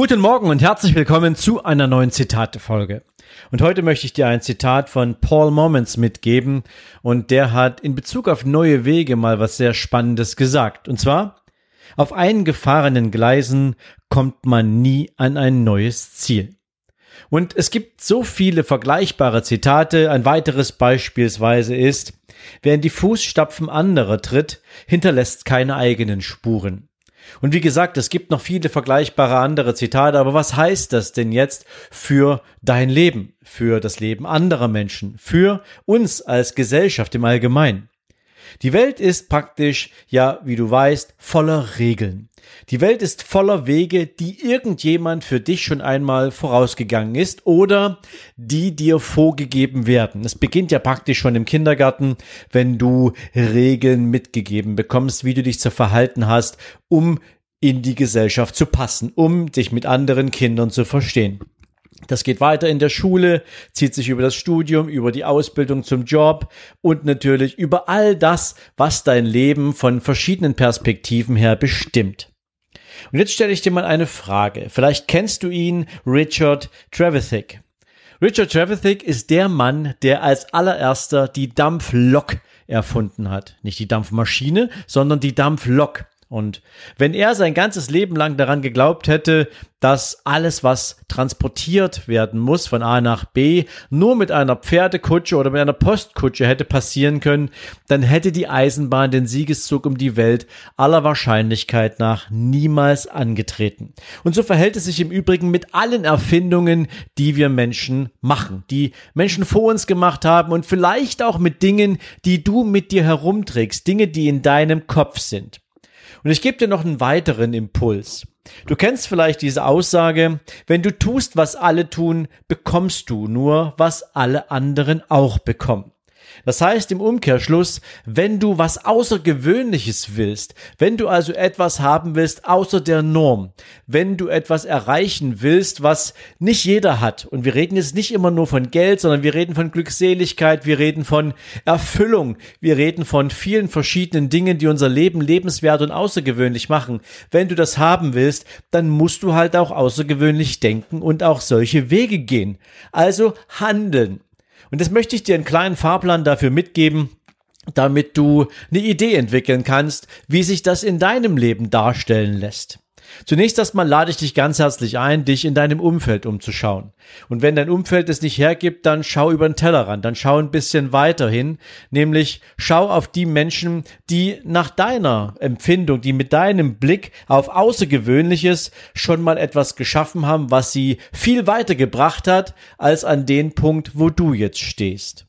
Guten Morgen und herzlich willkommen zu einer neuen Zitate-Folge. Und heute möchte ich dir ein Zitat von Paul Moments mitgeben und der hat in Bezug auf neue Wege mal was sehr Spannendes gesagt. Und zwar, auf eingefahrenen Gleisen kommt man nie an ein neues Ziel. Und es gibt so viele vergleichbare Zitate. Ein weiteres beispielsweise ist, wer in die Fußstapfen anderer tritt, hinterlässt keine eigenen Spuren. Und wie gesagt, es gibt noch viele vergleichbare andere Zitate, aber was heißt das denn jetzt für dein Leben, für das Leben anderer Menschen, für uns als Gesellschaft im Allgemeinen? Die Welt ist praktisch, ja, wie du weißt, voller Regeln. Die Welt ist voller Wege, die irgendjemand für dich schon einmal vorausgegangen ist oder die dir vorgegeben werden. Es beginnt ja praktisch schon im Kindergarten, wenn du Regeln mitgegeben bekommst, wie du dich zu verhalten hast, um in die Gesellschaft zu passen, um dich mit anderen Kindern zu verstehen. Das geht weiter in der Schule, zieht sich über das Studium, über die Ausbildung zum Job und natürlich über all das, was dein Leben von verschiedenen Perspektiven her bestimmt. Und jetzt stelle ich dir mal eine Frage. Vielleicht kennst du ihn, Richard Trevithick. Richard Trevithick ist der Mann, der als allererster die Dampflok erfunden hat. Nicht die Dampfmaschine, sondern die Dampflok. Und wenn er sein ganzes Leben lang daran geglaubt hätte, dass alles, was transportiert werden muss von A nach B, nur mit einer Pferdekutsche oder mit einer Postkutsche hätte passieren können, dann hätte die Eisenbahn den Siegeszug um die Welt aller Wahrscheinlichkeit nach niemals angetreten. Und so verhält es sich im Übrigen mit allen Erfindungen, die wir Menschen machen, die Menschen vor uns gemacht haben und vielleicht auch mit Dingen, die du mit dir herumträgst, Dinge, die in deinem Kopf sind. Und ich gebe dir noch einen weiteren Impuls. Du kennst vielleicht diese Aussage, wenn du tust, was alle tun, bekommst du nur, was alle anderen auch bekommen. Das heißt im Umkehrschluss, wenn du was Außergewöhnliches willst, wenn du also etwas haben willst außer der Norm, wenn du etwas erreichen willst, was nicht jeder hat, und wir reden jetzt nicht immer nur von Geld, sondern wir reden von Glückseligkeit, wir reden von Erfüllung, wir reden von vielen verschiedenen Dingen, die unser Leben lebenswert und außergewöhnlich machen. Wenn du das haben willst, dann musst du halt auch außergewöhnlich denken und auch solche Wege gehen. Also handeln. Und das möchte ich dir einen kleinen Fahrplan dafür mitgeben, damit du eine Idee entwickeln kannst, wie sich das in deinem Leben darstellen lässt. Zunächst erstmal lade ich dich ganz herzlich ein, dich in deinem Umfeld umzuschauen. Und wenn dein Umfeld es nicht hergibt, dann schau über den Tellerrand, dann schau ein bisschen weiter hin, nämlich schau auf die Menschen, die nach deiner Empfindung, die mit deinem Blick auf Außergewöhnliches schon mal etwas geschaffen haben, was sie viel weiter gebracht hat, als an den Punkt, wo du jetzt stehst.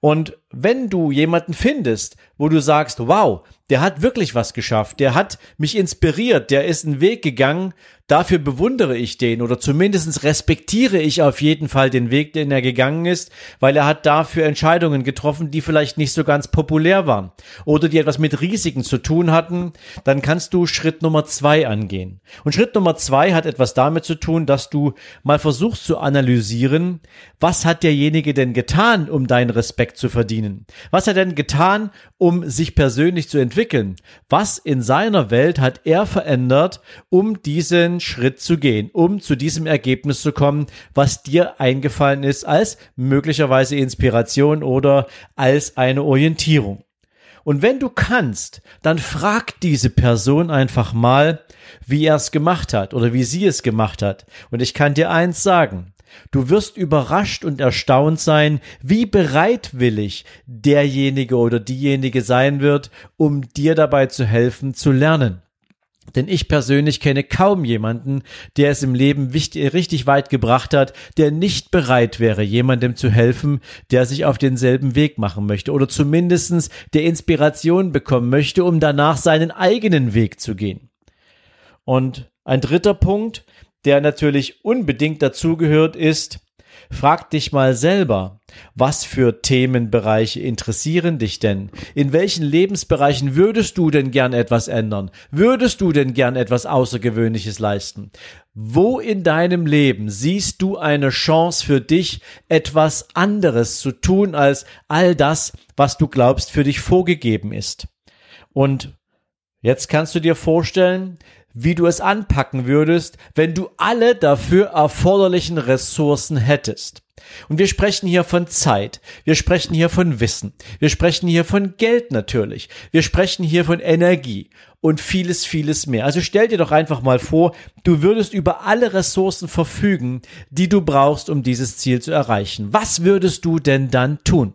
Und wenn du jemanden findest, wo du sagst, wow, der hat wirklich was geschafft, der hat mich inspiriert, der ist einen Weg gegangen, dafür bewundere ich den oder zumindest respektiere ich auf jeden Fall den Weg, den er gegangen ist, weil er hat dafür Entscheidungen getroffen, die vielleicht nicht so ganz populär waren oder die etwas mit Risiken zu tun hatten, dann kannst du Schritt Nummer zwei angehen. Und Schritt Nummer zwei hat etwas damit zu tun, dass du mal versuchst zu analysieren, was hat derjenige denn getan, um deinen Respekt zu verdienen? Was hat er denn getan, um sich persönlich zu entwickeln? Was in seiner Welt hat er verändert, um diesen Schritt zu gehen, um zu diesem Ergebnis zu kommen, was dir eingefallen ist als möglicherweise Inspiration oder als eine Orientierung? Und wenn du kannst, dann frag diese Person einfach mal, wie er es gemacht hat oder wie sie es gemacht hat. Und ich kann dir eins sagen. Du wirst überrascht und erstaunt sein, wie bereitwillig derjenige oder diejenige sein wird, um dir dabei zu helfen zu lernen. Denn ich persönlich kenne kaum jemanden, der es im Leben richtig weit gebracht hat, der nicht bereit wäre, jemandem zu helfen, der sich auf denselben Weg machen möchte oder zumindestens der Inspiration bekommen möchte, um danach seinen eigenen Weg zu gehen. Und ein dritter Punkt, der natürlich unbedingt dazugehört, ist, Frag dich mal selber, was für Themenbereiche interessieren dich denn? In welchen Lebensbereichen würdest du denn gern etwas ändern? Würdest du denn gern etwas Außergewöhnliches leisten? Wo in deinem Leben siehst du eine Chance für dich, etwas anderes zu tun als all das, was du glaubst für dich vorgegeben ist? Und jetzt kannst du dir vorstellen, wie du es anpacken würdest, wenn du alle dafür erforderlichen Ressourcen hättest. Und wir sprechen hier von Zeit, wir sprechen hier von Wissen, wir sprechen hier von Geld natürlich, wir sprechen hier von Energie und vieles, vieles mehr. Also stell dir doch einfach mal vor, du würdest über alle Ressourcen verfügen, die du brauchst, um dieses Ziel zu erreichen. Was würdest du denn dann tun?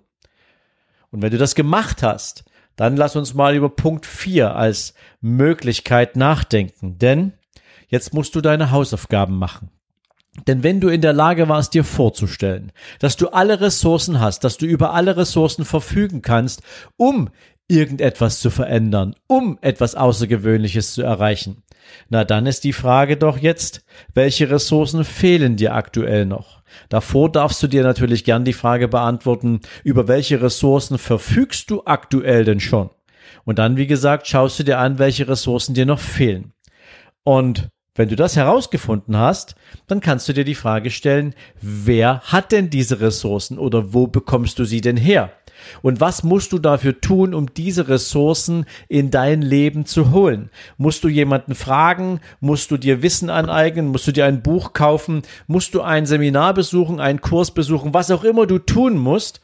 Und wenn du das gemacht hast, dann lass uns mal über Punkt 4 als Möglichkeit nachdenken. Denn jetzt musst du deine Hausaufgaben machen. Denn wenn du in der Lage warst, dir vorzustellen, dass du alle Ressourcen hast, dass du über alle Ressourcen verfügen kannst, um irgendetwas zu verändern, um etwas Außergewöhnliches zu erreichen, na dann ist die Frage doch jetzt, welche Ressourcen fehlen dir aktuell noch? Davor darfst du dir natürlich gern die Frage beantworten, über welche Ressourcen verfügst du aktuell denn schon? Und dann, wie gesagt, schaust du dir an, welche Ressourcen dir noch fehlen. Und wenn du das herausgefunden hast, dann kannst du dir die Frage stellen, wer hat denn diese Ressourcen oder wo bekommst du sie denn her? Und was musst du dafür tun, um diese Ressourcen in dein Leben zu holen? Musst du jemanden fragen? Musst du dir Wissen aneignen? Musst du dir ein Buch kaufen? Musst du ein Seminar besuchen, einen Kurs besuchen? Was auch immer du tun musst,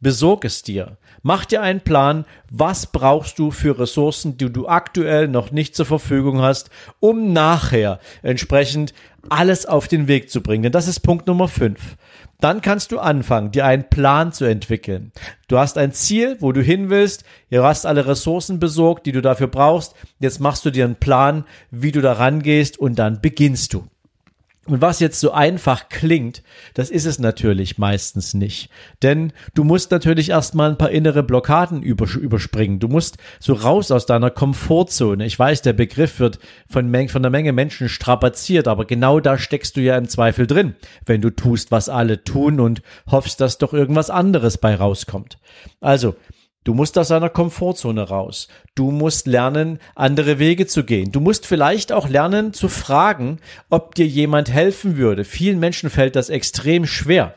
besorg es dir. Mach dir einen Plan, was brauchst du für Ressourcen, die du aktuell noch nicht zur Verfügung hast, um nachher entsprechend alles auf den Weg zu bringen. Denn das ist Punkt Nummer 5. Dann kannst du anfangen, dir einen Plan zu entwickeln. Du hast ein Ziel, wo du hin willst, du hast alle Ressourcen besorgt, die du dafür brauchst. Jetzt machst du dir einen Plan, wie du da rangehst und dann beginnst du. Und was jetzt so einfach klingt, das ist es natürlich meistens nicht. Denn du musst natürlich erstmal ein paar innere Blockaden überspringen. Du musst so raus aus deiner Komfortzone. Ich weiß, der Begriff wird von, von einer Menge Menschen strapaziert, aber genau da steckst du ja im Zweifel drin, wenn du tust, was alle tun und hoffst, dass doch irgendwas anderes bei rauskommt. Also, Du musst aus deiner Komfortzone raus. Du musst lernen, andere Wege zu gehen. Du musst vielleicht auch lernen zu fragen, ob dir jemand helfen würde. Vielen Menschen fällt das extrem schwer.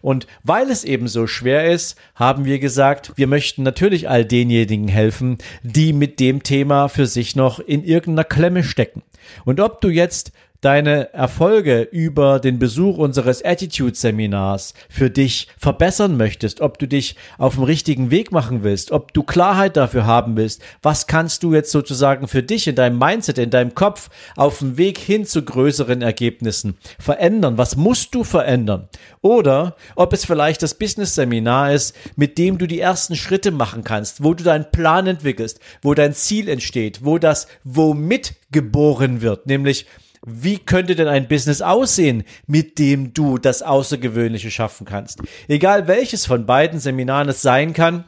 Und weil es eben so schwer ist, haben wir gesagt, wir möchten natürlich all denjenigen helfen, die mit dem Thema für sich noch in irgendeiner Klemme stecken. Und ob du jetzt deine Erfolge über den Besuch unseres Attitude-Seminars für dich verbessern möchtest, ob du dich auf dem richtigen Weg machen willst, ob du Klarheit dafür haben willst, was kannst du jetzt sozusagen für dich in deinem Mindset, in deinem Kopf auf dem Weg hin zu größeren Ergebnissen verändern, was musst du verändern? Oder ob es vielleicht das Business-Seminar ist, mit dem du die ersten Schritte machen kannst, wo du deinen Plan entwickelst, wo dein Ziel entsteht, wo das Womit geboren wird, nämlich wie könnte denn ein Business aussehen, mit dem du das Außergewöhnliche schaffen kannst? Egal welches von beiden Seminaren es sein kann,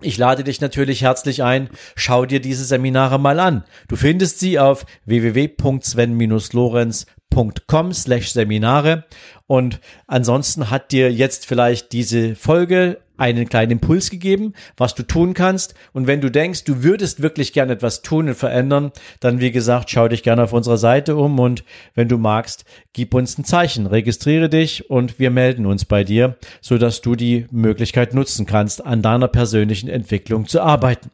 ich lade dich natürlich herzlich ein, schau dir diese Seminare mal an. Du findest sie auf www.sven-lorenz.com slash Seminare und ansonsten hat dir jetzt vielleicht diese Folge einen kleinen Impuls gegeben, was du tun kannst. Und wenn du denkst, du würdest wirklich gerne etwas tun und verändern, dann wie gesagt, schau dich gerne auf unserer Seite um und wenn du magst, gib uns ein Zeichen, registriere dich und wir melden uns bei dir, so dass du die Möglichkeit nutzen kannst, an deiner persönlichen Entwicklung zu arbeiten.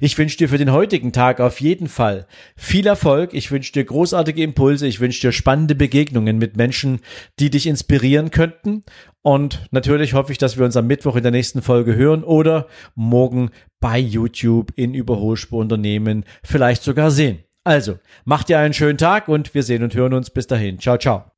Ich wünsche dir für den heutigen Tag auf jeden Fall viel Erfolg. Ich wünsche dir großartige Impulse. Ich wünsche dir spannende Begegnungen mit Menschen, die dich inspirieren könnten. Und natürlich hoffe ich, dass wir uns am Mittwoch in der nächsten Folge hören oder morgen bei YouTube in Überholspurunternehmen vielleicht sogar sehen. Also, macht dir einen schönen Tag und wir sehen und hören uns bis dahin. Ciao, ciao.